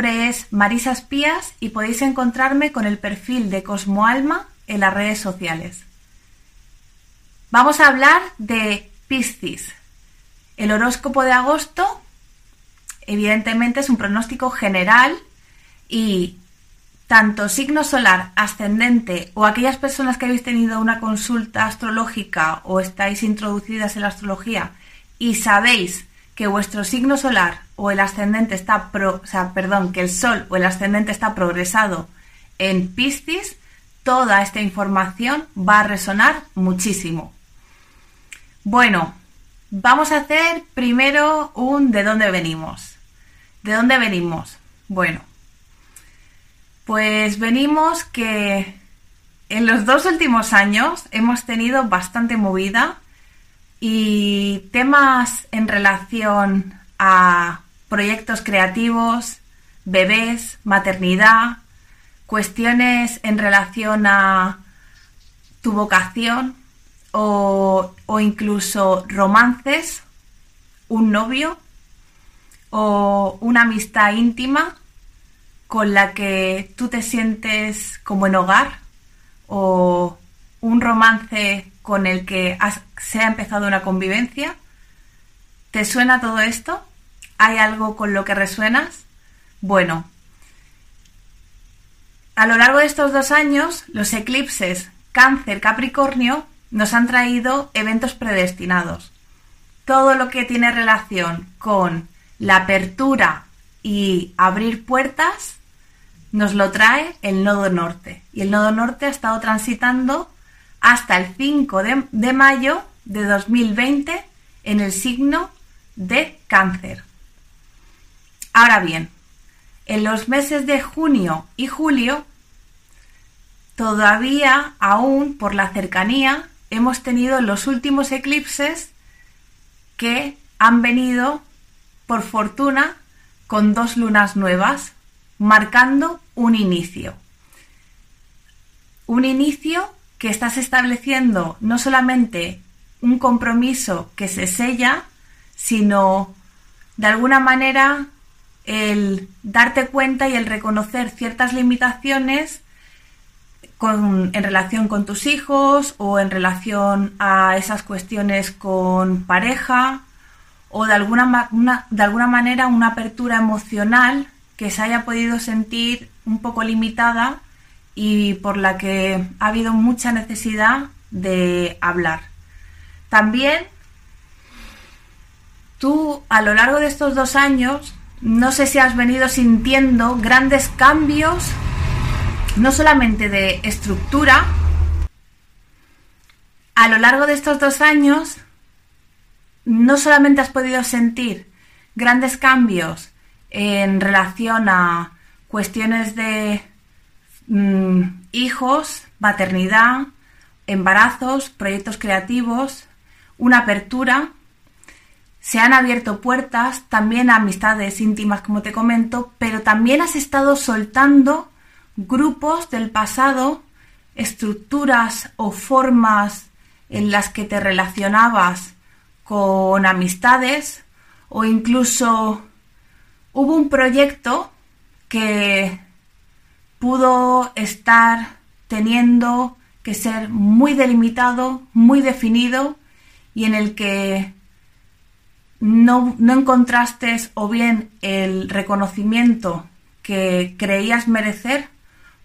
nombre es Marisa Espías y podéis encontrarme con el perfil de Cosmoalma en las redes sociales. Vamos a hablar de Piscis. El horóscopo de agosto, evidentemente, es un pronóstico general y tanto signo solar, ascendente o aquellas personas que habéis tenido una consulta astrológica o estáis introducidas en la astrología y sabéis que vuestro signo solar o el ascendente está pro, o sea, perdón, que el sol o el ascendente está progresado en Piscis, toda esta información va a resonar muchísimo. Bueno, vamos a hacer primero un de dónde venimos. ¿De dónde venimos? Bueno, pues venimos que en los dos últimos años hemos tenido bastante movida y temas en relación a proyectos creativos, bebés, maternidad, cuestiones en relación a tu vocación o, incluso romances, un novio o una amistad íntima con la que tú te sientes como en hogar o un romance con el que se ha empezado una convivencia. ¿Te suena todo esto? ¿Hay algo con lo que resuenas? Bueno, a lo largo de estos dos años, los eclipses Cáncer-Capricornio nos han traído eventos predestinados. Todo lo que tiene relación con la apertura y abrir puertas nos lo trae el nodo norte. Y el nodo norte ha estado transitando hasta el 5 de, mayo de 2020 en el signo de cáncer. Ahora bien, en los meses de junio y julio, todavía aún por la cercanía, hemos tenido los últimos eclipses que han venido, por fortuna, con dos lunas nuevas, marcando un inicio. Un inicio que estás estableciendo no solamente un compromiso que se sella, sino de alguna manera el darte cuenta y el reconocer ciertas limitaciones en relación con tus hijos o en relación a esas cuestiones con pareja o de alguna, de alguna manera una apertura emocional que se haya podido sentir un poco limitada y por la que ha habido mucha necesidad de hablar. También tú a lo largo de estos dos años no sé si has venido sintiendo grandes cambios, no solamente de estructura, a lo largo de estos dos años no solamente has podido sentir grandes cambios en relación a cuestiones de mm, hijos, maternidad, embarazos, proyectos creativos, una apertura. Se han abierto puertas también a amistades íntimas, como te comento, pero también has estado soltando grupos del pasado, estructuras o formas en las que te relacionabas con amistades o incluso hubo un proyecto que pudo estar teniendo que ser muy delimitado, muy definido y en el que no, no encontraste o bien el reconocimiento que creías merecer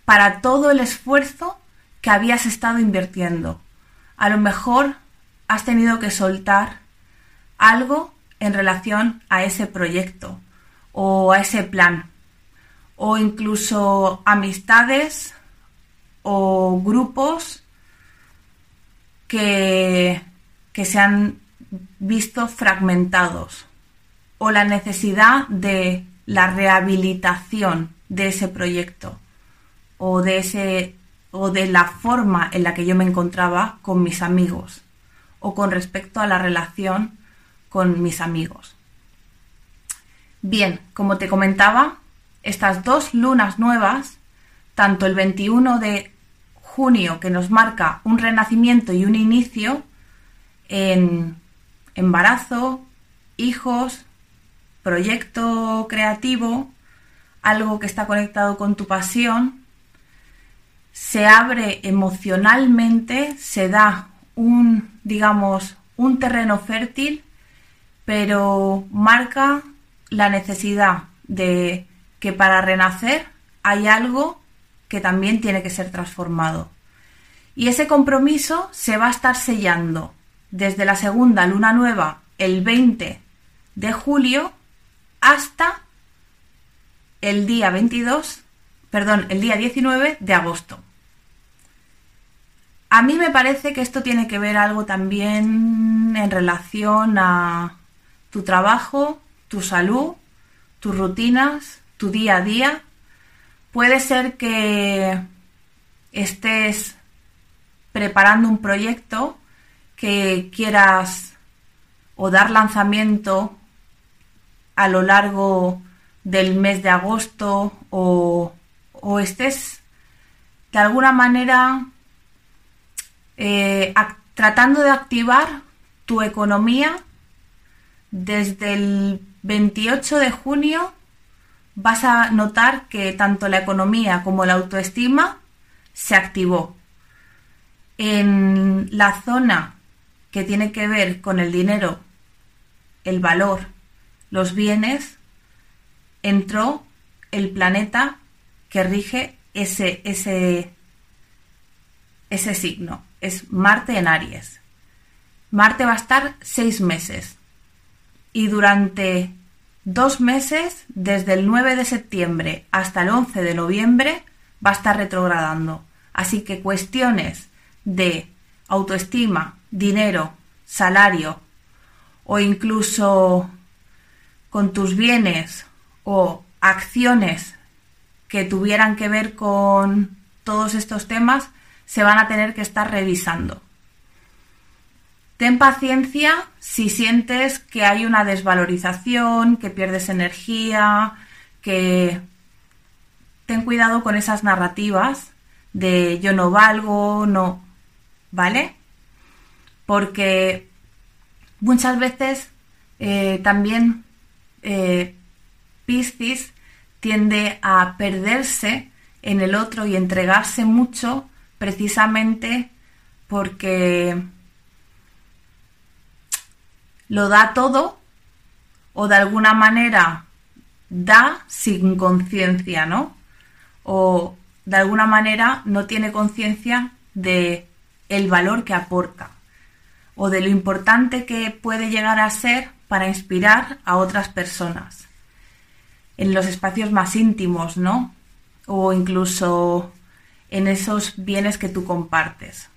para todo el esfuerzo que habías estado invirtiendo. A lo mejor has tenido que soltar algo en relación a ese proyecto o a ese plan, o incluso amistades o grupos que, que se han visto fragmentados, o la necesidad de la rehabilitación de ese proyecto o de ese o de la forma en la que yo me encontraba con mis amigos o con respecto a la relación con mis amigos. Bien, como te comentaba, estas dos lunas nuevas, tanto el 21 de junio que nos marca un renacimiento y un inicio en embarazo, hijos, proyecto creativo, algo que está conectado con tu pasión, se abre emocionalmente, se da un, digamos, un terreno fértil, pero marca la necesidad de que para renacer hay algo que también tiene que ser transformado. Y ese compromiso se va a estar sellando desde la segunda luna nueva, el 20 de julio, hasta el día 22, perdón, el día 19 de agosto. A mí me parece que esto tiene que ver algo también en relación a tu trabajo, tu salud, tus rutinas, tu día a día. Puede ser que estés preparando un proyecto quieras o dar lanzamiento a lo largo del mes de agosto o, estés de alguna manera eh, tratando de activar tu economía desde el 28 de junio vas a notar que tanto la economía como la autoestima se activó. En la zona que tiene que ver con el dinero, el valor, los bienes, entró el planeta que rige ese, ese, ese signo. Es Marte en Aries. Marte va a estar seis meses. Y durante dos meses, desde el 9 de septiembre hasta el 11 de noviembre, va a estar retrogradando. Así que cuestiones de autoestima, dinero, salario o incluso con tus bienes o acciones que tuvieran que ver con todos estos temas se van a tener que estar revisando. Ten paciencia si sientes que hay una desvalorización, que pierdes energía, que ten cuidado con esas narrativas de yo no valgo, no, ¿vale? Porque muchas veces eh, también eh, Piscis tiende a perderse en el otro y entregarse mucho precisamente porque lo da todo o de alguna manera da sin conciencia, ¿no? O de alguna manera no tiene conciencia de el valor que aporta o de lo importante que puede llegar a ser para inspirar a otras personas en los espacios más íntimos, ¿no? O incluso en esos bienes que tú compartes.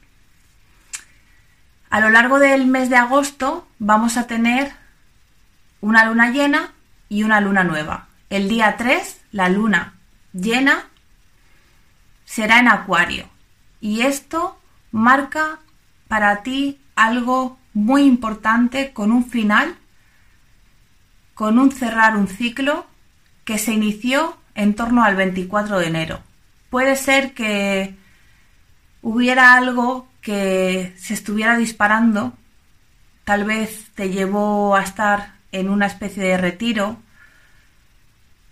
A lo largo del mes de agosto vamos a tener una luna llena y una luna nueva. El día 3, la luna llena será en Acuario. Y esto marca para ti algo muy importante con un final, con un cerrar un ciclo que se inició en torno al 24 de enero. Puede ser que hubiera algo que se estuviera disparando, tal vez te llevó a estar en una especie de retiro.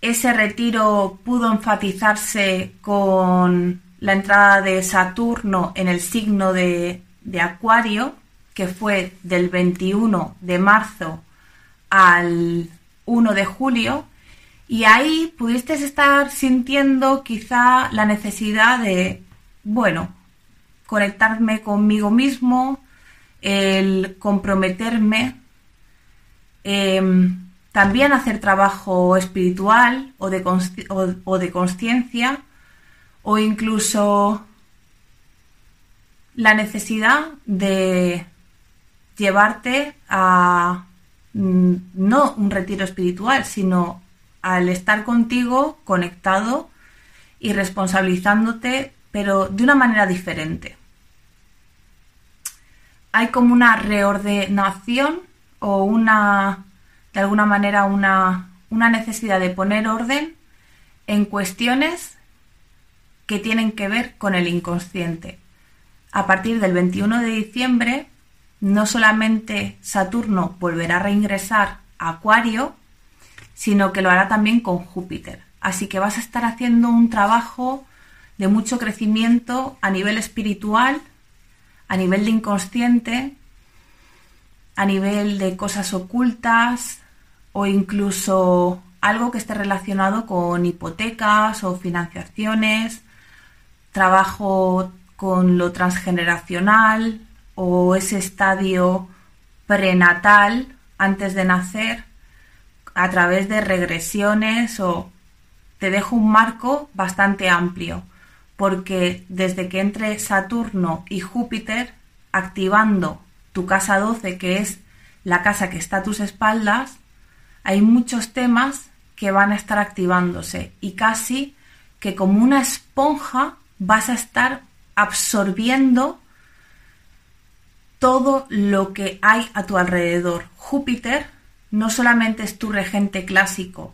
Ese retiro pudo enfatizarse con la entrada de Saturno en el signo de, de Acuario, que fue del 21 de marzo al 1 de julio, y ahí pudiste estar sintiendo quizá la necesidad de, bueno, conectarme conmigo mismo, el comprometerme, em, también hacer trabajo espiritual o de, o, de conciencia o incluso la necesidad de llevarte a mm, no un retiro espiritual, sino al estar contigo conectado y responsabilizándote, pero de una manera diferente hay como una reordenación o una, de alguna manera, una, una necesidad de poner orden en cuestiones que tienen que ver con el inconsciente. A partir del 21 de diciembre, no solamente Saturno volverá a reingresar a Acuario, sino que lo hará también con Júpiter. Así que vas a estar haciendo un trabajo de mucho crecimiento a nivel espiritual, a nivel de inconsciente, a nivel de cosas ocultas o incluso algo que esté relacionado con hipotecas o financiaciones, trabajo con lo transgeneracional o ese estadio prenatal antes de nacer a través de regresiones o te dejo un marco bastante amplio porque desde que entre Saturno y Júpiter activando tu casa 12 que es la casa que está a tus espaldas hay muchos temas que van a estar activándose y casi que como una esponja vas a estar absorbiendo todo lo que hay a tu alrededor. Júpiter no solamente es tu regente clásico,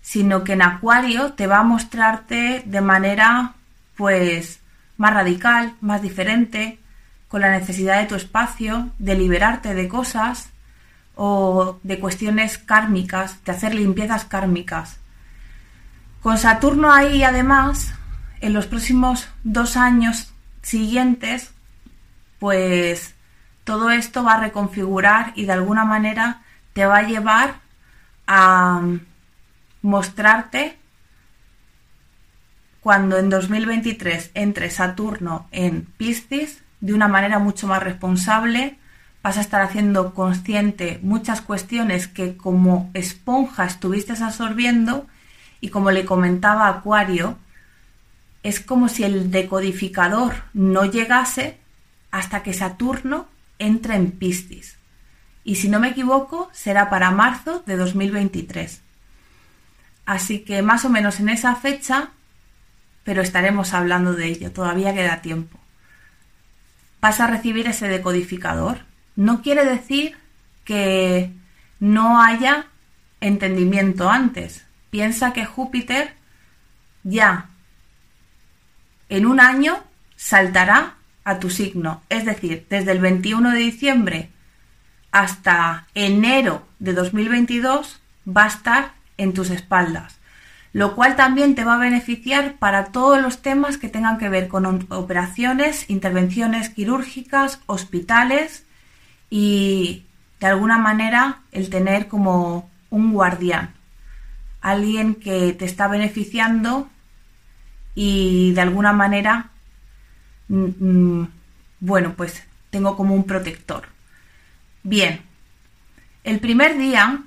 sino que en Acuario te va a mostrarte de manera pues más radical, más diferente, con la necesidad de tu espacio, de liberarte de cosas o de cuestiones kármicas, de hacer limpiezas kármicas. Con Saturno ahí además, en los próximos dos años siguientes, pues todo esto va a reconfigurar y de alguna manera te va a llevar a mostrarte cuando en 2023 entre Saturno en Piscis de una manera mucho más responsable, vas a estar haciendo consciente muchas cuestiones que como esponja estuviste absorbiendo y como le comentaba Acuario, es como si el decodificador no llegase hasta que Saturno entre en Piscis. Y si no me equivoco, será para marzo de 2023. Así que más o menos en esa fecha, pero estaremos hablando de ello, todavía queda tiempo. Vas a recibir ese decodificador no quiere decir que no haya entendimiento antes. Piensa que Júpiter ya en un año saltará a tu signo. Es decir, desde el 21 de diciembre hasta enero de 2022 va a estar en tus espaldas, lo cual también te va a beneficiar para todos los temas que tengan que ver con operaciones, intervenciones quirúrgicas, hospitales y de alguna manera el tener como un guardián, alguien que te está beneficiando y de alguna manera, mm, bueno, pues tengo como un protector. Bien, el primer día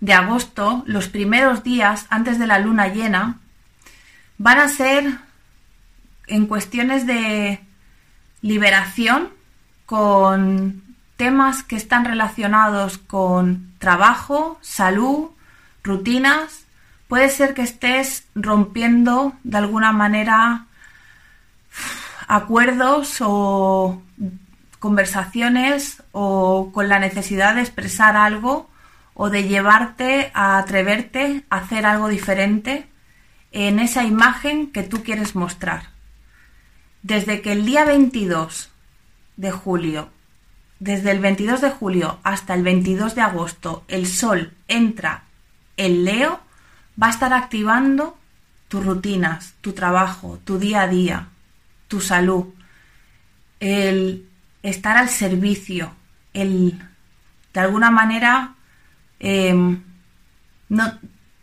de agosto, los primeros días antes de la luna llena, van a ser en cuestiones de liberación con temas que están relacionados con trabajo, salud, rutinas. Puede ser que estés rompiendo de alguna manera acuerdos o conversaciones o con la necesidad de expresar algo o de llevarte a atreverte a hacer algo diferente en esa imagen que tú quieres mostrar. Desde que el día 22 de julio, desde el 22 de julio hasta el 22 de agosto, el Sol entra en Leo, va a estar activando tus rutinas, tu trabajo, tu día a día, tu salud, el estar al servicio, el de alguna manera em, no,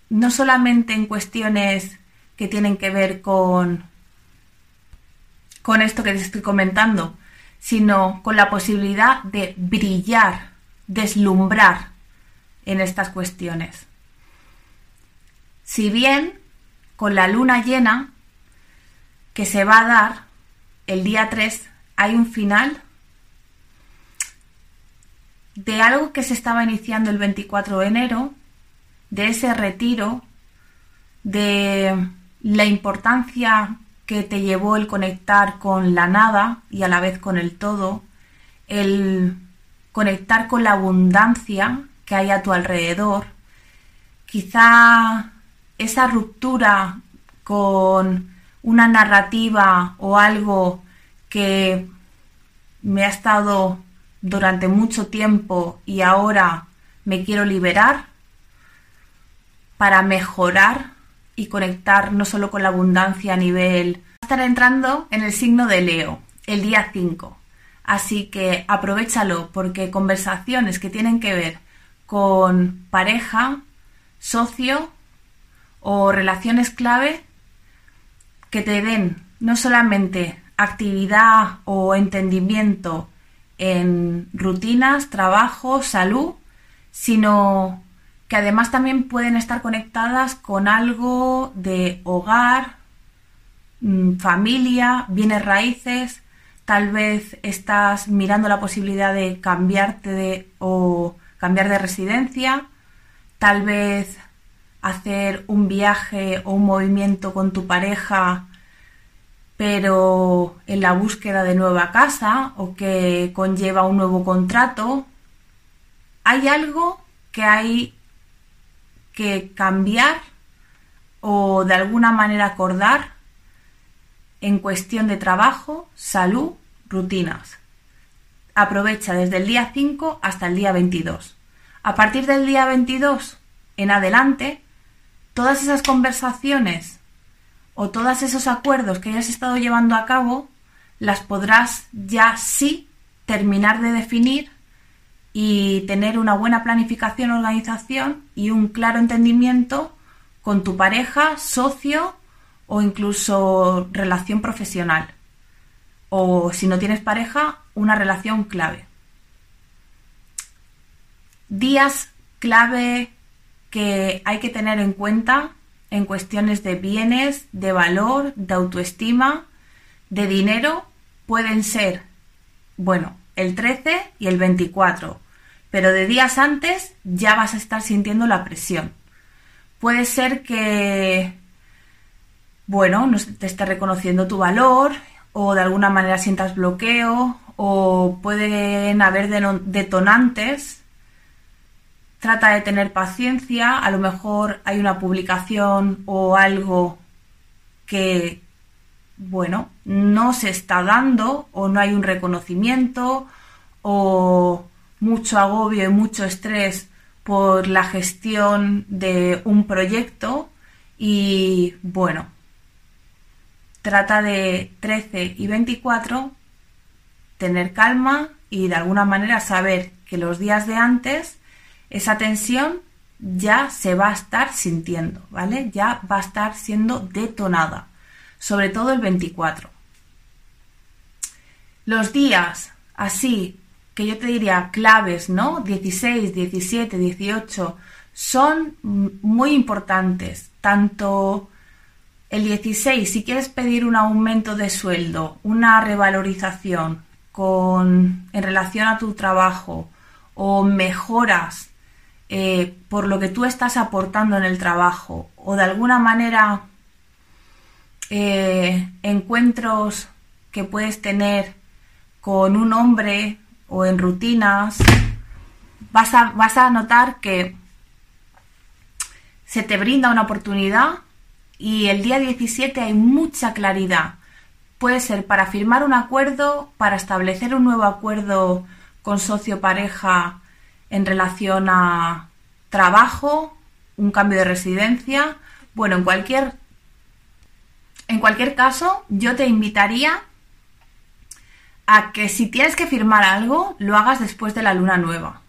no solamente en cuestiones que tienen que ver con, con esto que te estoy comentando, sino con la posibilidad de brillar, deslumbrar en estas cuestiones. Si bien con la luna llena que se va a dar el día 3 hay un final de algo que se estaba iniciando el 24 de enero, de ese retiro, de la importancia que te llevó el conectar con la nada y a la vez con el todo, el conectar con la abundancia que hay a tu alrededor, quizá esa ruptura con una narrativa o algo que me ha estado durante mucho tiempo y ahora me quiero liberar, para mejorar y conectar no solo con la abundancia a nivel... Estar entrando en el signo de Leo, el día 5. Así que aprovechalo porque conversaciones que tienen que ver con pareja, socio o relaciones clave que te den no solamente actividad o entendimiento en rutinas, trabajo, salud, sino que además también pueden estar conectadas con algo de hogar, mm, familia, bienes raíces, tal vez estás mirando la posibilidad de cambiarte de, o cambiar de residencia, tal vez hacer un viaje o un movimiento con tu pareja pero en la búsqueda de nueva casa o que conlleva un nuevo contrato, hay algo que hay que cambiar o de alguna manera acordar en cuestión de trabajo, salud, rutinas. Aprovecha desde el día 5 hasta el día 22. A partir del día 22 en adelante, todas esas conversaciones o todos esos acuerdos que hayas estado llevando a cabo, las podrás ya sí terminar de definir y tener una buena planificación, organización y un claro entendimiento con tu pareja, socio o incluso relación profesional. O si no tienes pareja, una relación clave. Días clave que hay que tener en cuenta en cuestiones de bienes, de valor, de autoestima, de dinero, pueden ser, bueno, el 13 y el 24, pero de días antes ya vas a estar sintiendo la presión. Puede ser que, bueno, no te esté reconociendo tu valor o de alguna manera sientas bloqueo o pueden haber detonantes trata de tener paciencia, a lo mejor hay una publicación o algo que, bueno, no se está dando o no hay un reconocimiento o mucho agobio y mucho estrés por la gestión de un proyecto y bueno, trata de 13 y 24 tener calma y de alguna manera saber que los días de antes esa tensión ya se va a estar sintiendo, ¿vale? Ya va a estar siendo detonada, sobre todo el 24. Los días así que yo te diría claves, ¿no? 16, 17, 18 son muy importantes, tanto el 16, si quieres pedir un aumento de sueldo, una revalorización con, en relación a tu trabajo o mejoras eh, por lo que tú estás aportando en el trabajo o de alguna manera eh, encuentros que puedes tener con un hombre o en rutinas, vas a, vas a notar que se te brinda una oportunidad y el día 17 hay mucha claridad. Puede ser para firmar un acuerdo, para establecer un nuevo acuerdo con socio pareja en relación a trabajo, un cambio de residencia. Bueno, en cualquier, en cualquier caso, yo te invitaría a que si tienes que firmar algo, lo hagas después de la luna nueva.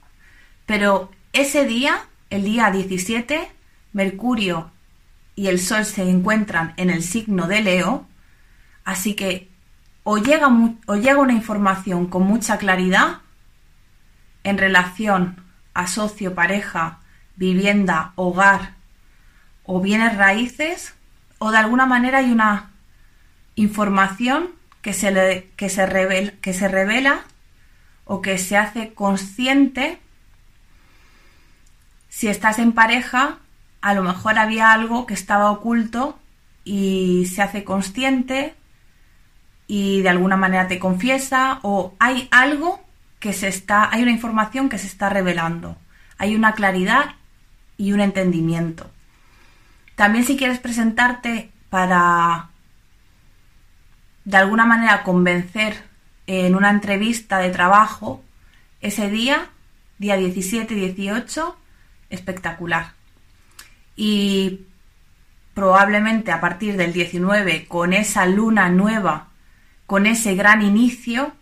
Pero ese día, el día 17, Mercurio y el Sol se encuentran en el signo de Leo, así que o llega, o llega una información con mucha claridad en relación a socio, pareja, vivienda, hogar o bienes raíces, o de alguna manera hay una información que se, que se revela o que se hace consciente. Si estás en pareja, a lo mejor había algo que estaba oculto y se hace consciente y de alguna manera te confiesa o hay algo que se está, hay una información que se está revelando, hay una claridad y un entendimiento. También si quieres presentarte para de alguna manera convencer en una entrevista de trabajo, ese día, día 17 18, espectacular. y probablemente a partir del 19 con esa luna nueva, con ese gran inicio,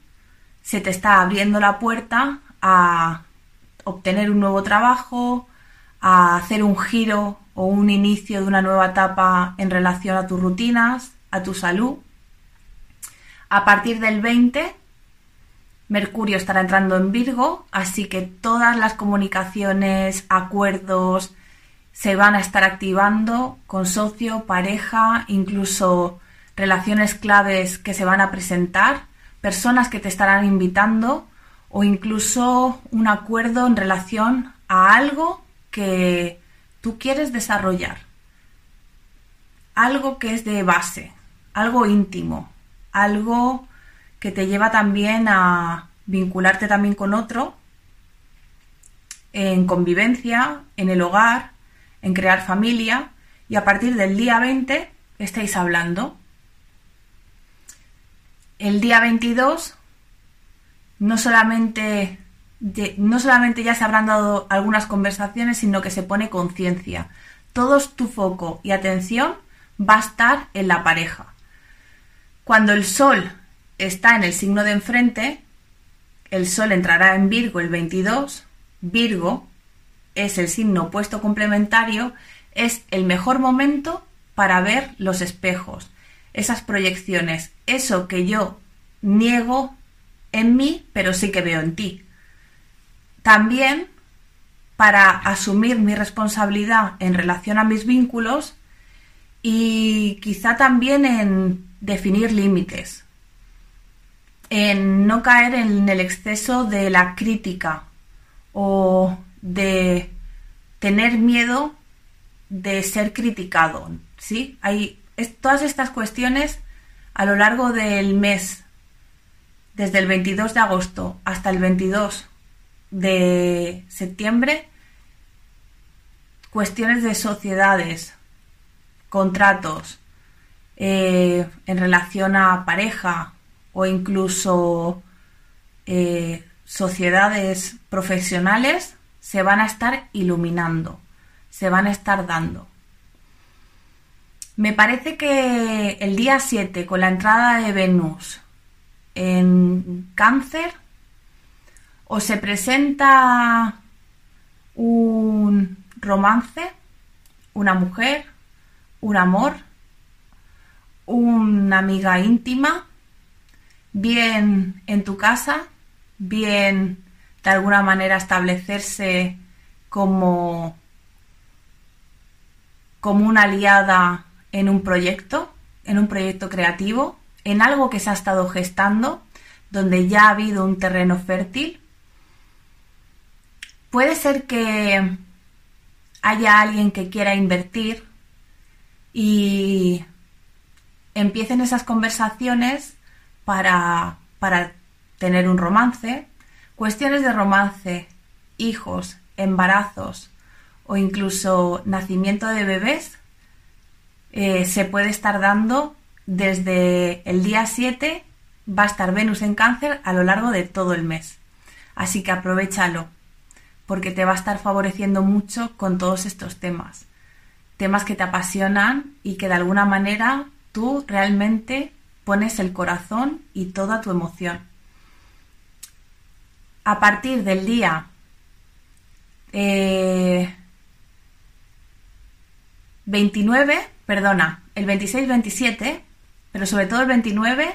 se te está abriendo la puerta a obtener un nuevo trabajo, a hacer un giro o un inicio de una nueva etapa en relación a tus rutinas, a tu salud. A partir del 20, Mercurio estará entrando en Virgo, así que todas las comunicaciones, acuerdos, se van a estar activando con socio, pareja, incluso relaciones claves que se van a presentar, personas que te estarán invitando o incluso un acuerdo en relación a algo que tú quieres desarrollar. Algo que es de base, algo íntimo, algo que te lleva también a vincularte también con otro en convivencia, en el hogar, en crear familia y a partir del día 20 estáis hablando. El día 22 no solamente, ya se habrán dado algunas conversaciones, sino que se pone conciencia. Todo tu foco y atención va a estar en la pareja. Cuando el sol está en el signo de enfrente, el sol entrará en Virgo el 22, Virgo es el signo opuesto complementario, es el mejor momento para ver los espejos, esas proyecciones, eso que yo niego en mí, pero sí que veo en ti. También para asumir mi responsabilidad en relación a mis vínculos y quizá también en definir límites, en no caer en el exceso de la crítica o de tener miedo de ser criticado, ¿sí? Hay todas estas cuestiones a lo largo del mes, desde el 22 de agosto hasta el 22 de septiembre, cuestiones de sociedades, contratos, eh, en relación a pareja o incluso eh, sociedades profesionales se van a estar iluminando, se van a estar dando. Me parece que el día 7, con la entrada de Venus en cáncer, o se presenta un romance, una mujer, un amor, una amiga íntima, bien en tu casa, bien de alguna manera establecerse como, como una aliada en un proyecto, en un proyecto creativo, en algo que se ha estado gestando, donde ya ha habido un terreno fértil. Puede ser que haya alguien que quiera invertir y empiecen esas conversaciones para, para tener un romance, cuestiones de romance, hijos, embarazos o incluso nacimiento de bebés eh, se puede estar dando desde el día 7, va a estar Venus en cáncer a lo largo de todo el mes. Así que aprovechalo, porque te va a estar favoreciendo mucho con todos estos temas. Temas que te apasionan y que de alguna manera tú realmente pones el corazón y toda tu emoción a partir del día 29, eh, perdona, el 26-27, pero sobre todo el 29,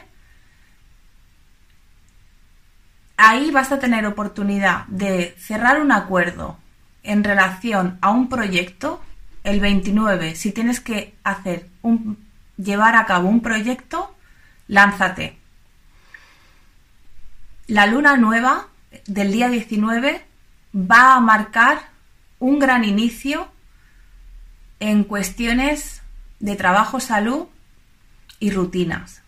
ahí vas a tener oportunidad de cerrar un acuerdo en relación a un proyecto. El 29, si tienes que hacer un, llevar a cabo un proyecto, lánzate. La luna nueva del día 19 va a marcar un gran inicio en cuestiones de trabajo, salud y rutinas.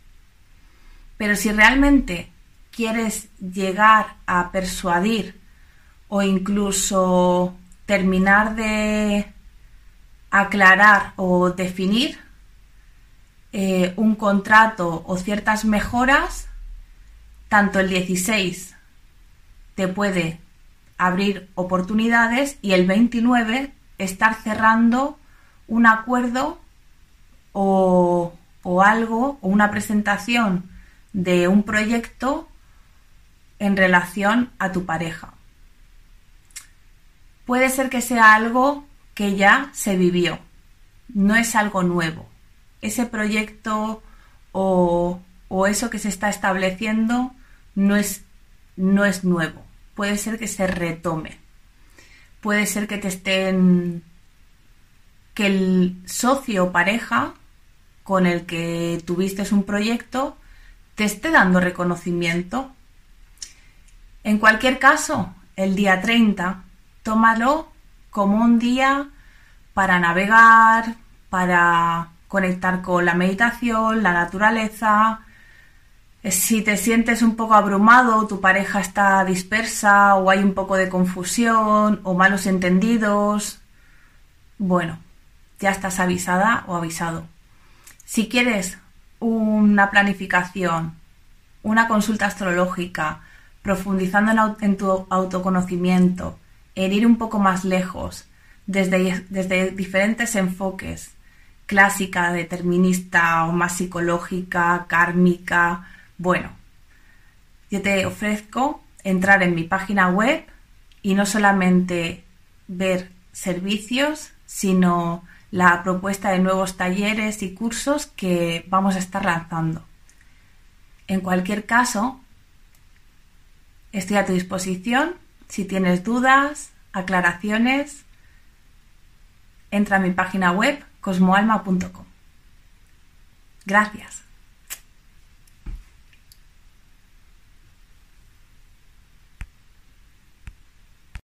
Pero si realmente quieres llegar a persuadir o incluso terminar de aclarar o definir eh, un contrato o ciertas mejoras, tanto el 16 te puede abrir oportunidades y el 29 estar cerrando un acuerdo o, o algo, o una presentación de un proyecto en relación a tu pareja. Puede ser que sea algo que ya se vivió, no es algo nuevo. Ese proyecto o, o eso que se está estableciendo no es, no es nuevo. Puede ser que se retome. Puede ser que te estén que el socio o pareja con el que tuviste un proyecto te esté dando reconocimiento. En cualquier caso, el día 30, tómalo como un día para navegar, para conectar con la meditación, la naturaleza. Si te sientes un poco abrumado, tu pareja está dispersa o hay un poco de confusión o malos entendidos, bueno, ya estás avisada o avisado. Si quieres una planificación, una consulta astrológica, profundizando en, tu autoconocimiento, en ir un poco más lejos, desde, desde diferentes enfoques, clásica, determinista o más psicológica, kármica, bueno, yo te ofrezco entrar en mi página web y no solamente ver servicios, sino la propuesta de nuevos talleres y cursos que vamos a estar lanzando. En cualquier caso, estoy a tu disposición. Si tienes dudas, aclaraciones, entra a mi página web cosmoalma.com. Gracias.